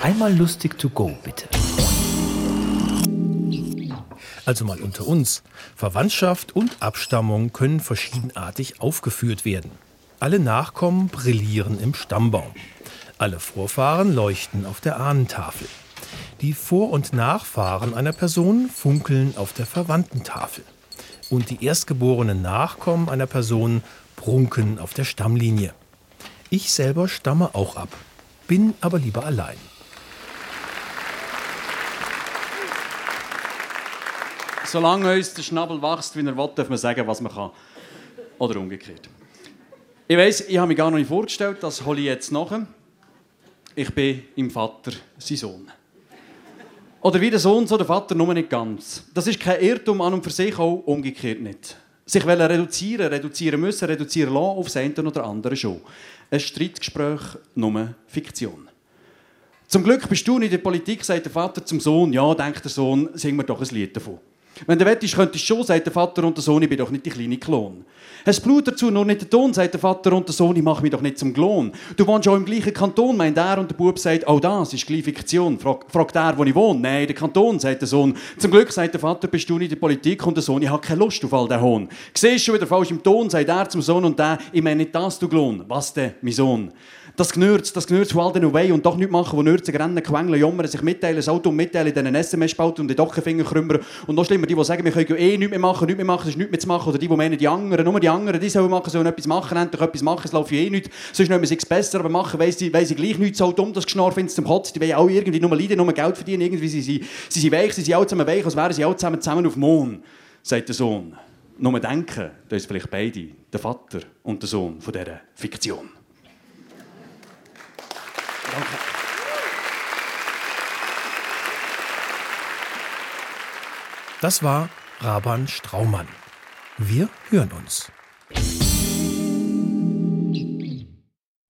Einmal lustig to go, bitte. Also mal unter uns. Verwandtschaft und Abstammung können verschiedenartig aufgeführt werden. Alle Nachkommen brillieren im Stammbaum. Alle Vorfahren leuchten auf der Ahnentafel. Die Vor- und Nachfahren einer Person funkeln auf der Verwandtentafel. Und die erstgeborenen Nachkommen einer Person prunken auf der Stammlinie. Ich selber stamme auch ab, bin aber lieber allein. Solange uns der Schnabel wächst, wie er will, darf man sagen, was man kann. Oder umgekehrt. Ich weiß, ich habe mich gar noch nicht vorgestellt, das hole ich jetzt nach. Ich bin im Vater sein Sohn. Oder wie der Sohn, so der Vater, nur nicht ganz. Das ist kein Irrtum an und für sich, auch umgekehrt nicht. Sich reduzieren, reduzieren müssen, reduzieren lassen, auf das eine oder andere schon. Ein Streitgespräch, nur Fiktion. Zum Glück bist du nicht in der Politik, sagt der Vater zum Sohn. Ja, denkt der Sohn, sing mir doch ein Lied davon. Wenn du wettest, könntest du schon, sagt der Vater und der Sohn, ich bin doch nicht die kleine Klon. Hast Blut dazu, nur nicht der Ton, sagt der Vater und der Sohn, ich mache mich doch nicht zum Klon. Du wohnst auch im gleichen Kanton, meint er und der Bub sagt, oh das ist gleich Fiktion. Frag, fragt er, wo ich wohne. Nein, der Kanton, sagt der Sohn. Zum Glück, sagt der Vater, bist du nicht in der Politik und der Sohn, ich habe keine Lust auf all den Hohn. Siehst schon wieder falsch im Ton, sagt er zum Sohn und der, ich meine nicht das, du Klon. Was denn, mein Sohn? Das Gnürz, das Gnürz von all den Weh und doch nicht machen, wo Nürze rennen, quengeln, jammern, sich mitteilen, das Auto mitteilen, diesen SMS-Spalten und den Dockenfinger krümmern. Und noch schlimmer, die, die sagen, wir können eh nichts mehr machen, nichts mehr machen, es ist nichts mehr zu machen. Oder die, die meinen, die anderen, nur die anderen, die sollen machen, sollen etwas machen, endlich etwas machen, es läuft eh nichts. Sonst nehmen sie es besser, aber machen weiss sie, sie gleich nichts. So dumm, das Geschnarr findet zum Kotzen. Die wollen auch irgendwie nur leiden, nur Geld verdienen. Irgendwie sie, sie, sie sind weich, sie sind alle zusammen weich, als wären sie alle zusammen, zusammen auf dem Mond, sagt der Sohn. Nur denken, das ist vielleicht beide, der Vater und der Sohn von dieser Fiktion. Danke. Das war Raban Straumann. Wir hören uns.